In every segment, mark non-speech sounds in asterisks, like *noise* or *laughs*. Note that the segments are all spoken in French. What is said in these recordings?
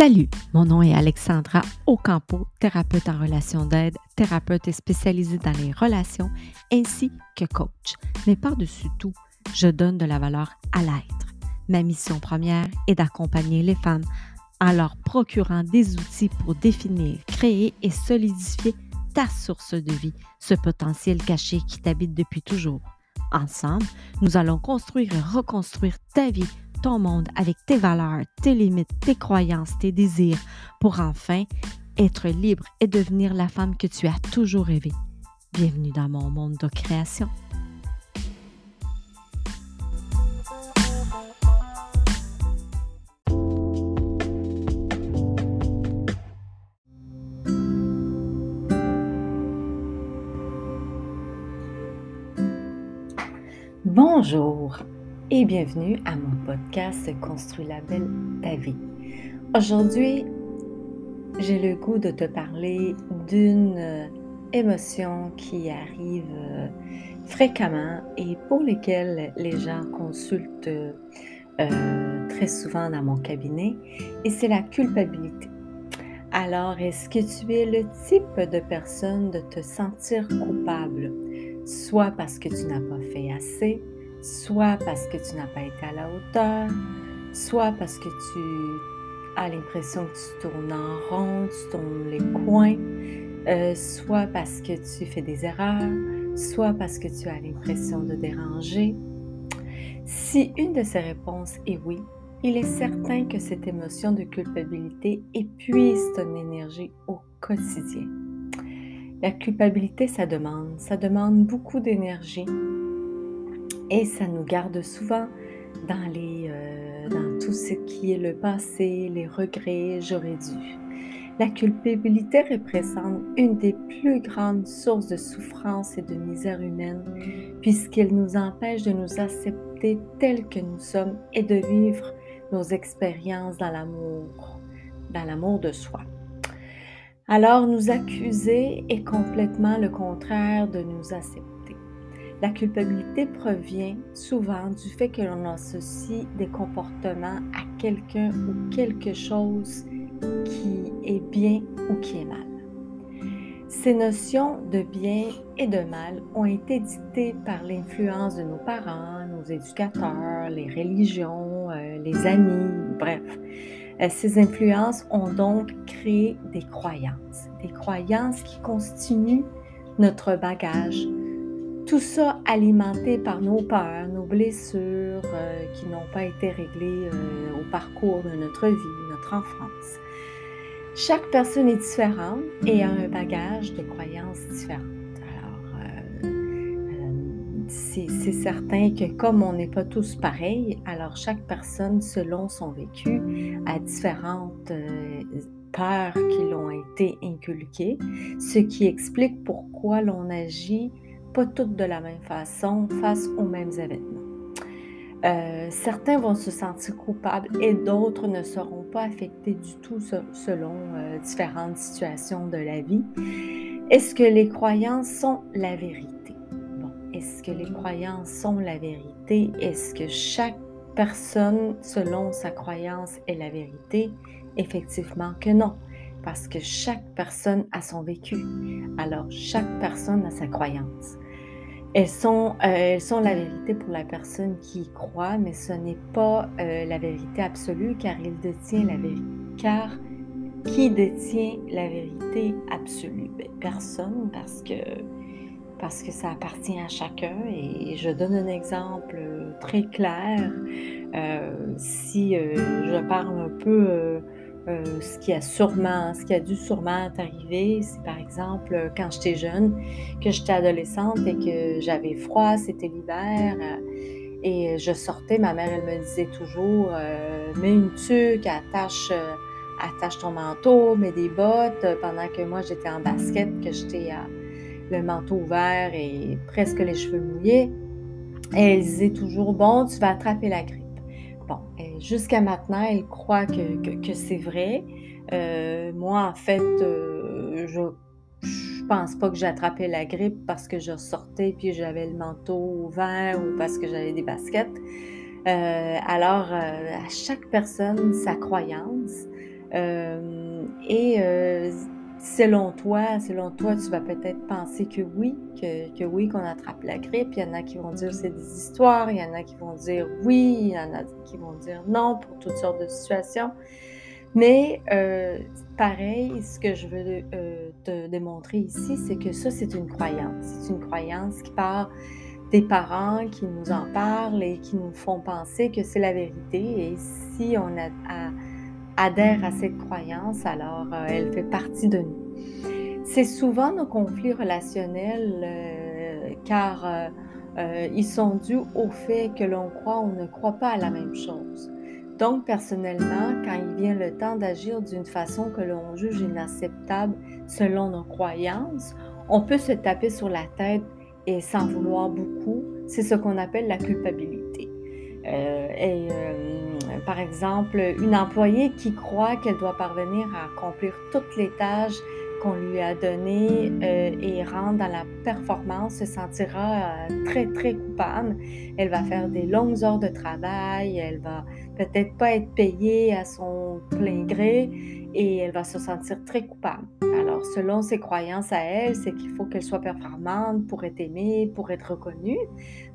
Salut, mon nom est Alexandra Ocampo, thérapeute en relation d'aide, thérapeute spécialisée dans les relations ainsi que coach. Mais par-dessus tout, je donne de la valeur à l'être. Ma mission première est d'accompagner les femmes en leur procurant des outils pour définir, créer et solidifier ta source de vie, ce potentiel caché qui t'habite depuis toujours. Ensemble, nous allons construire et reconstruire ta vie ton monde avec tes valeurs, tes limites, tes croyances, tes désirs, pour enfin être libre et devenir la femme que tu as toujours rêvé. Bienvenue dans mon monde de création. Bonjour, et bienvenue à mon podcast Construis la belle ta vie. Aujourd'hui, j'ai le goût de te parler d'une euh, émotion qui arrive euh, fréquemment et pour lesquelles les gens consultent euh, très souvent dans mon cabinet et c'est la culpabilité. Alors, est-ce que tu es le type de personne de te sentir coupable, soit parce que tu n'as pas fait assez, soit parce que tu n'as pas été à la hauteur, soit parce que tu as l'impression que tu tournes en rond, tu tournes les coins, euh, soit parce que tu fais des erreurs, soit parce que tu as l'impression de déranger. Si une de ces réponses est oui, il est certain que cette émotion de culpabilité épuise ton énergie au quotidien. La culpabilité, ça demande, ça demande beaucoup d'énergie, et ça nous garde souvent dans, les, euh, dans tout ce qui est le passé, les regrets, j'aurais dû. La culpabilité représente une des plus grandes sources de souffrance et de misère humaine, puisqu'elle nous empêche de nous accepter tels que nous sommes et de vivre nos expériences dans l'amour, dans l'amour de soi. Alors, nous accuser est complètement le contraire de nous accepter. La culpabilité provient souvent du fait que l'on associe des comportements à quelqu'un ou quelque chose qui est bien ou qui est mal. Ces notions de bien et de mal ont été dictées par l'influence de nos parents, nos éducateurs, les religions, euh, les amis, bref. Euh, ces influences ont donc créé des croyances, des croyances qui constituent notre bagage, tout ça alimenté par nos peurs, nos blessures euh, qui n'ont pas été réglées euh, au parcours de notre vie, notre enfance. Chaque personne est différente et a un bagage de croyances différentes. Alors, euh, c'est certain que comme on n'est pas tous pareils, alors chaque personne, selon son vécu, a différentes peurs qui l'ont été inculquées, ce qui explique pourquoi l'on agit pas toutes de la même façon face aux mêmes événements. Euh, certains vont se sentir coupables et d'autres ne seront pas affectés du tout selon euh, différentes situations de la vie. Est-ce que les croyances sont la vérité? Bon, est-ce que les croyances sont la vérité? Est-ce que chaque personne, selon sa croyance, est la vérité? Effectivement que non parce que chaque personne a son vécu. Alors, chaque personne a sa croyance. Elles sont, euh, elles sont la vérité pour la personne qui y croit, mais ce n'est pas euh, la vérité absolue car il détient la vérité. Car qui détient la vérité absolue? Ben, personne parce que, parce que ça appartient à chacun. Et je donne un exemple très clair. Euh, si je parle un peu euh, ce qui a sûrement, ce qui a dû sûrement arriver, c'est par exemple euh, quand j'étais jeune, que j'étais adolescente et que j'avais froid, c'était l'hiver, euh, et je sortais, ma mère, elle me disait toujours, mets une tuque, attache, ton manteau, mets des bottes, pendant que moi j'étais en basket, que j'étais le manteau ouvert et presque les cheveux mouillés. Elle disait toujours, bon, tu vas attraper la grippe. Jusqu'à maintenant, elle croit que, c'est vrai. Euh, moi, en fait, euh, je je pense pas que j'ai attrapé la grippe parce que je sortais puis j'avais le manteau ouvert ou parce que j'avais des baskets. Euh, alors, à chaque personne, sa croyance. et selon toi, selon toi, tu vas peut-être penser que oui, que, oui, qu'on attrape la grippe. Il y en a qui vont dire c'est des histoires, il y en a qui vont dire oui, il y en a qui vont dire non pour toutes sortes de situations. Mais euh, pareil, ce que je veux euh, te démontrer ici, c'est que ça, c'est une croyance. C'est une croyance qui part des parents qui nous en parlent et qui nous font penser que c'est la vérité. Et si on adhère à cette croyance, alors euh, elle fait partie de nous. C'est souvent nos conflits relationnels car ils sont dus au fait que l'on croit ou ne croit pas à la même chose. Donc, personnellement, quand il vient le temps d'agir d'une façon que l'on juge inacceptable selon nos croyances, on peut se taper sur la tête et s'en vouloir beaucoup. C'est ce qu'on appelle la culpabilité. Euh, et, euh, par exemple, une employée qui croit qu'elle doit parvenir à accomplir toutes les tâches qu'on lui a données euh, et rentre dans la performance se sentira très, très coupable. Elle va faire des longues heures de travail, elle va peut-être pas être payée à son plein gré et elle va se sentir très coupable. Alors, selon ses croyances à elle, c'est qu'il faut qu'elle soit performante pour être aimée, pour être reconnue,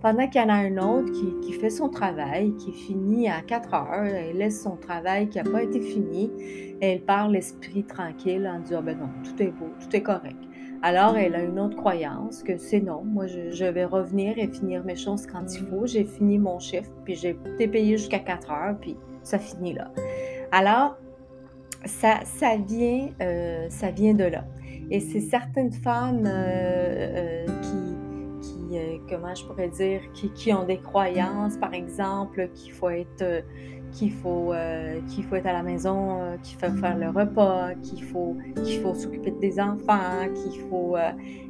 pendant qu'il y en a un autre qui, fait son travail, qui finit à 4 heures, elle laisse son travail qui n'a pas été fini, et elle part l'esprit tranquille en disant, ben non, tout est beau, tout est correct. Alors, elle a une autre croyance que c'est non, moi je, vais revenir et finir mes choses quand il faut. J'ai fini mon chiffre, puis j'ai été payé jusqu'à 4 heures, puis ça finit là. Alors, ça, vient, euh, ça vient de là. Et c'est certaines femmes euh, euh, qui, comment je pourrais dire, qui, ont des croyances, par exemple, qu'il faut être qu'il faut, qu'il faut être à la maison, qu'il faut faire le repas, qu'il faut, qu'il faut s'occuper des enfants, qu'il faut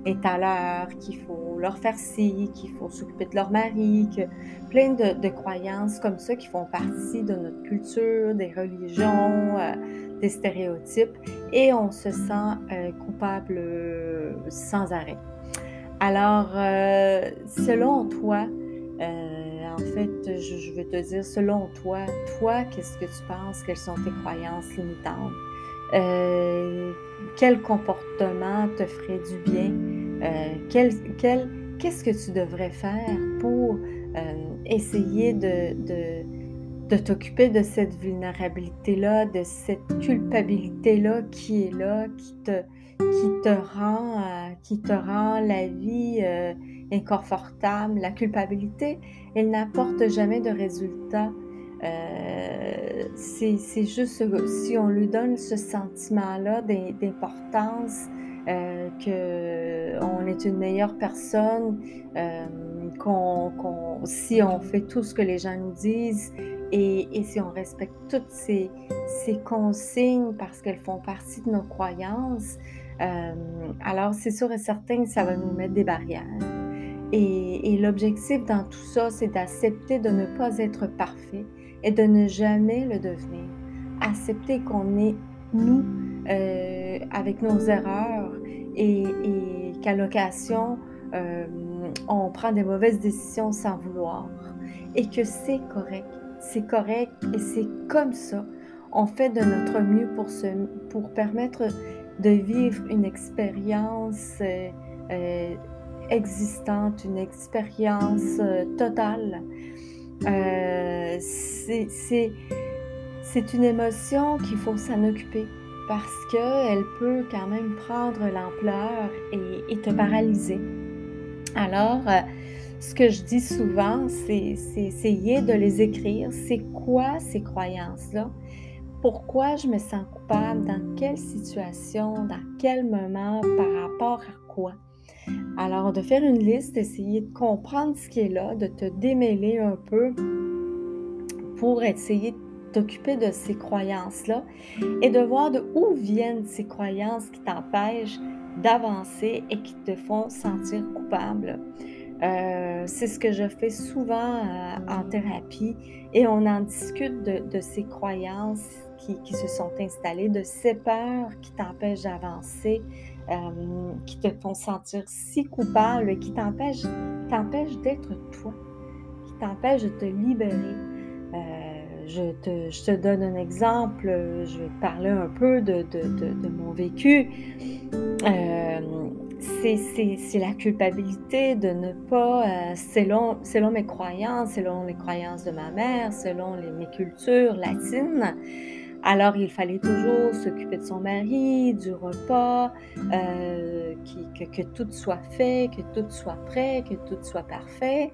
être à l'heure, qu'il faut leur faire ci, qu'il faut s'occuper de leur mari, que, plein de, croyances comme ça qui font partie de notre culture, des religions, des stéréotypes, et on se sent coupable sans arrêt. Alors, selon toi, en fait, je, veux te dire, selon toi, toi, qu'est-ce que tu penses? Quelles sont tes croyances limitantes? Euh, quel comportement te ferait du bien? Euh, qu'est-ce que tu devrais faire pour euh, essayer de, t'occuper de cette vulnérabilité-là, de cette culpabilité-là qui est là, qui te, qui te, rend, qui te rend la vie inconfortable, la culpabilité, elle n'apporte jamais de résultat. Euh, c'est juste si on lui donne ce sentiment-là d'importance, euh, qu'on est une meilleure personne, euh, si on fait tout ce que les gens nous disent et, si on respecte toutes ces, ces consignes parce qu'elles font partie de nos croyances, euh, alors c'est sûr et certain que ça va nous mettre des barrières. Et, l'objectif dans tout ça, c'est d'accepter de ne pas être parfait et de ne jamais le devenir. Accepter qu'on est nous euh, avec nos erreurs et, qu'à l'occasion, euh, on prend des mauvaises décisions sans vouloir. Et que c'est correct. C'est correct et c'est comme ça. On fait de notre mieux pour, se, pour permettre de vivre une expérience euh, existante, une expérience euh, totale. Euh, c'est une émotion qu'il faut s'en occuper parce qu'elle peut quand même prendre l'ampleur et, te paralyser. Alors, euh, ce que je dis souvent, c'est essayer de les écrire. C'est quoi ces croyances-là? Pourquoi je me sens coupable? Dans quelle situation? Dans quel moment? Par rapport à quoi? Alors, de faire une liste, d'essayer de comprendre ce qui est là, de te démêler un peu pour essayer de t'occuper de ces croyances-là et de voir de où viennent ces croyances qui t'empêchent d'avancer et qui te font sentir coupable. Euh, c'est ce que je fais souvent euh, en thérapie et on en discute de, ces croyances qui, qui, se sont installées, de ces peurs qui t'empêchent d'avancer euh, qui te font sentir si coupable, qui t'empêchent, d'être toi, qui t'empêchent de te libérer. Euh, je, te, donne un exemple, je vais te parler un peu de, mon vécu. Euh, c'est la culpabilité de ne pas, selon, selon mes croyances, selon les croyances de ma mère, selon mes cultures latines, alors, il fallait toujours s'occuper de son mari, du repas, euh, que, tout soit fait, que tout soit prêt, que tout soit parfait.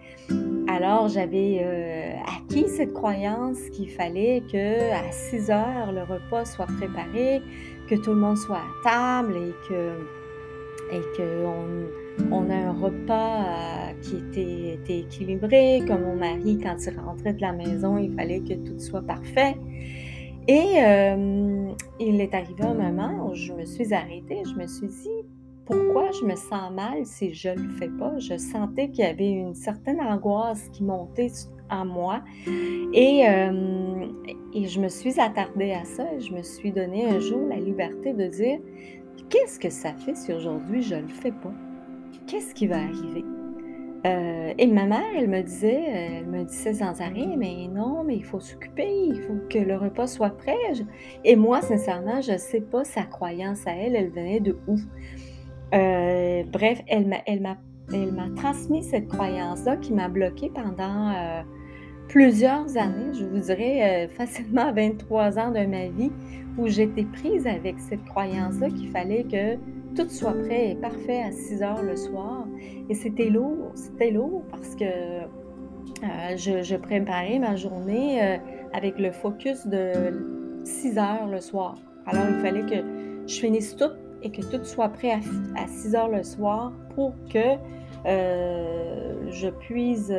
Alors, j'avais euh, acquis cette croyance qu'il fallait que à 6 heures, le repas soit préparé, que tout le monde soit à table et que et qu'on on a un repas euh, qui était, équilibré, comme mon mari, quand il rentrait de la maison, il fallait que tout soit parfait. Et euh, il est arrivé un moment où je me suis arrêtée, je me suis dit, pourquoi je me sens mal si je ne le fais pas? Je sentais qu'il y avait une certaine angoisse qui montait en moi. Et, euh, et je me suis attardée à ça et je me suis donné un jour la liberté de dire, qu'est-ce que ça fait si aujourd'hui je ne le fais pas? Qu'est-ce qui va arriver? Euh, et ma mère, elle me disait, elle me disait sans arrêt, mais non, mais il faut s'occuper, il faut que le repas soit prêt. Et moi, sincèrement, je ne sais pas sa croyance à elle, elle venait de où. Euh, bref, elle m'a, transmis cette croyance-là qui m'a bloquée pendant euh, plusieurs années, je vous dirais *laughs* facilement 23 ans de ma vie, où j'étais prise avec cette croyance-là qu'il fallait que tout soit prêt et parfait à 6 heures le soir. Et c'était lourd, c'était lourd parce que euh, je, préparais ma journée euh, avec le focus de 6 heures le soir. Alors il fallait que je finisse tout et que tout soit prêt à, 6 heures le soir pour que euh, je puisse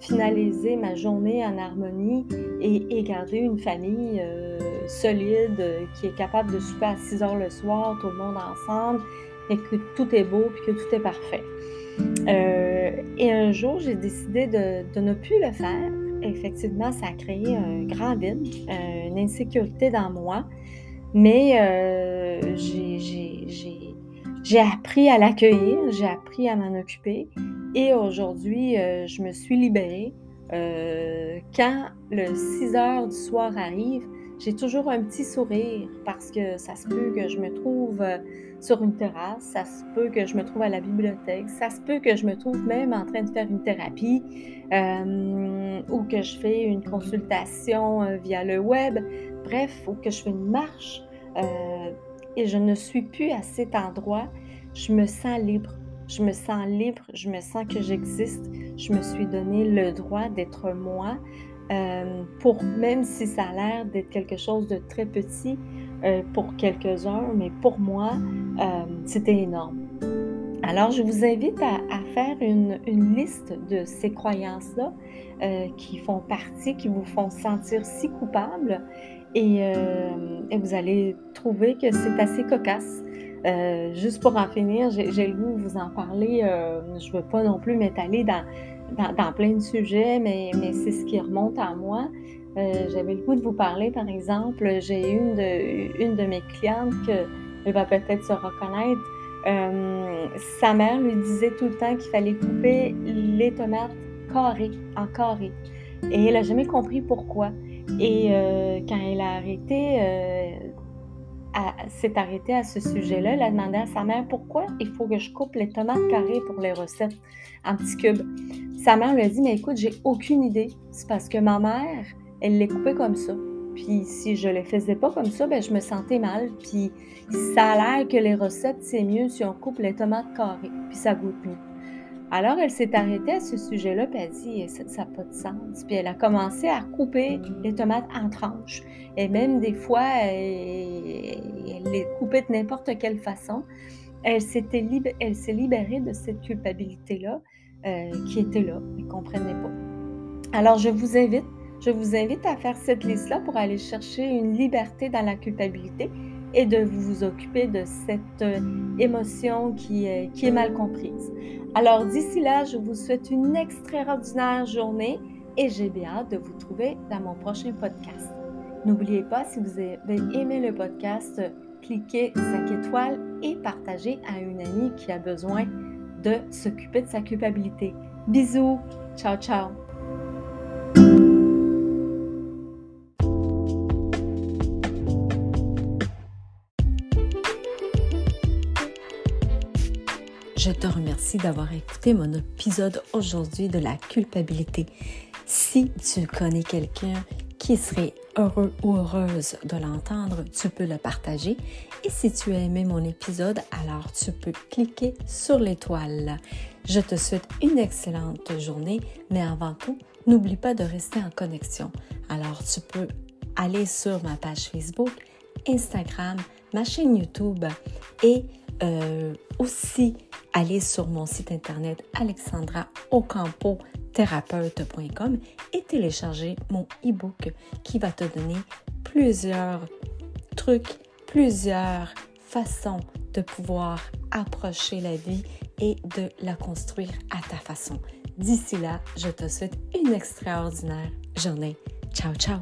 finaliser ma journée en harmonie et, garder une famille solide qui est capable de souper à 6 heures le soir, tout le monde ensemble, et que tout est beau puis que tout est parfait. Euh, et un jour, j'ai décidé de, ne plus le faire. Effectivement, ça a créé un grand vide, euh, une insécurité dans moi. Mais euh, j'ai appris à l'accueillir, j'ai appris à m'en occuper. Et aujourd'hui, je me suis libérée. quand le 6 heures du soir arrive, j'ai toujours un petit sourire parce que ça se peut que je me trouve euh, sur une terrasse, ça se peut que je me trouve à la bibliothèque, ça se peut que je me trouve même en train de faire une thérapie euh, ou que je fais une consultation euh, via le web, bref, ou que je fais une marche et je ne suis plus à cet endroit, je me sens libre. Je me sens libre, je me sens que j'existe, je me suis donné le droit d'être moi, euh, pour même si ça a l'air d'être quelque chose de très petit euh, pour quelques heures, mais pour moi, euh, c'était énorme. Alors, je vous invite à, faire une, liste de ces croyances-là qui font partie, qui vous font sentir si coupable, et, et vous allez trouver que c'est assez cocasse. juste pour en finir, j'ai le goût de vous en parler. je ne veux pas non plus m'étaler dans, dans, plein de sujets, mais, mais c'est ce qui remonte à moi. Euh, j'avais le goût de vous parler, par exemple, j'ai une de, une de mes clientes que va peut-être se reconnaître. Euh, sa mère lui disait tout le temps qu'il fallait couper les tomates carrées, en carré. Et elle n'a jamais compris pourquoi. Et euh, quand elle a arrêté, s'est arrêtée à ce sujet-là, elle a demandé à sa mère pourquoi il faut que je coupe les tomates carrées pour les recettes en petits cubes? Sa mère lui a dit, mais écoute, j'ai aucune idée. C'est parce que ma mère, elle les coupait comme ça. Puis si je les faisais pas comme ça, ben, je me sentais mal. Puis ça a l'air que les recettes, c'est mieux si on coupe les tomates carrées. Puis ça goûte mieux. Alors, elle s'est arrêtée à ce sujet-là, puis elle a dit, ça n'a pas de sens. Puis elle a commencé à couper les tomates en tranches. Et même des fois, elle, les coupait de n'importe quelle façon. Elle s'est libérée de cette culpabilité-là euh, qui était là et ne comprenait pas. Alors, je vous invite, je vous invite à faire cette liste-là pour aller chercher une liberté dans la culpabilité et de vous occuper de cette euh, émotion qui est, qui est mal comprise. Alors, d'ici là, je vous souhaite une extraordinaire journée et j'ai bien hâte de vous trouver dans mon prochain podcast. N'oubliez pas, si vous avez aimé le podcast, cliquez 5 étoiles et partagez à une amie qui a besoin de s'occuper de sa culpabilité. Bisous, ciao ciao. Je te remercie d'avoir écouté mon épisode aujourd'hui de la culpabilité. Si tu connais quelqu'un qui serait heureux ou heureuse de l'entendre, tu peux le partager. Et si tu as aimé mon épisode, alors tu peux cliquer sur l'étoile. Je te souhaite une excellente journée, mais avant tout, n'oublie pas de rester en connexion. Alors tu peux aller sur ma page Facebook, Instagram, ma chaîne YouTube et euh, aussi aller sur mon site internet alexandraocampothérapeute.com et télécharger mon e-book qui va te donner plusieurs trucs, plusieurs façons de pouvoir approcher la vie et de la construire à ta façon. D'ici là, je te souhaite une extraordinaire journée. Ciao, ciao!